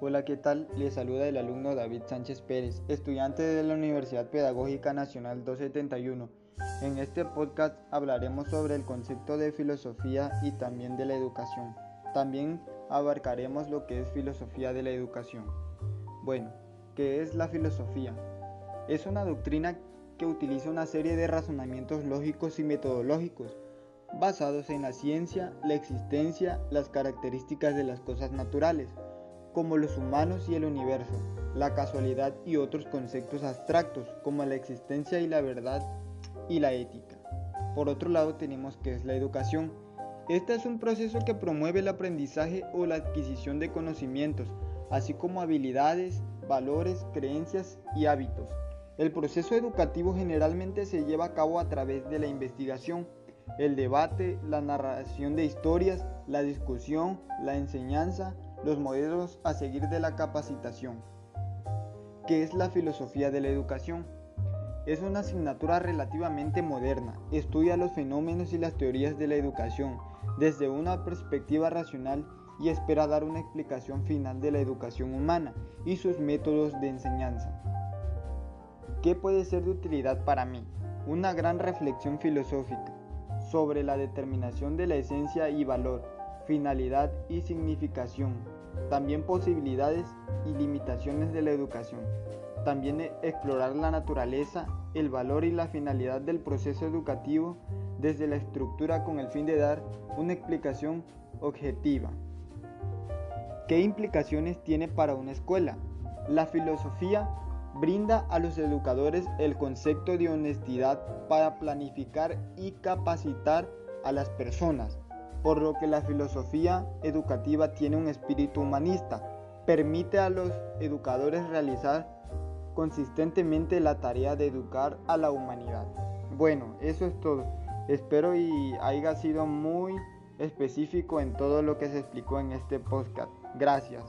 Hola, ¿qué tal? Les saluda el alumno David Sánchez Pérez, estudiante de la Universidad Pedagógica Nacional 271. En este podcast hablaremos sobre el concepto de filosofía y también de la educación. También abarcaremos lo que es filosofía de la educación. Bueno, ¿qué es la filosofía? Es una doctrina que utiliza una serie de razonamientos lógicos y metodológicos basados en la ciencia, la existencia, las características de las cosas naturales como los humanos y el universo, la casualidad y otros conceptos abstractos como la existencia y la verdad y la ética. Por otro lado tenemos que es la educación. Este es un proceso que promueve el aprendizaje o la adquisición de conocimientos, así como habilidades, valores, creencias y hábitos. El proceso educativo generalmente se lleva a cabo a través de la investigación, el debate, la narración de historias, la discusión, la enseñanza, los modelos a seguir de la capacitación. ¿Qué es la filosofía de la educación? Es una asignatura relativamente moderna. Estudia los fenómenos y las teorías de la educación desde una perspectiva racional y espera dar una explicación final de la educación humana y sus métodos de enseñanza. ¿Qué puede ser de utilidad para mí? Una gran reflexión filosófica sobre la determinación de la esencia y valor finalidad y significación, también posibilidades y limitaciones de la educación. También explorar la naturaleza, el valor y la finalidad del proceso educativo desde la estructura con el fin de dar una explicación objetiva. ¿Qué implicaciones tiene para una escuela? La filosofía brinda a los educadores el concepto de honestidad para planificar y capacitar a las personas por lo que la filosofía educativa tiene un espíritu humanista. Permite a los educadores realizar consistentemente la tarea de educar a la humanidad. Bueno, eso es todo. Espero y haya sido muy específico en todo lo que se explicó en este podcast. Gracias.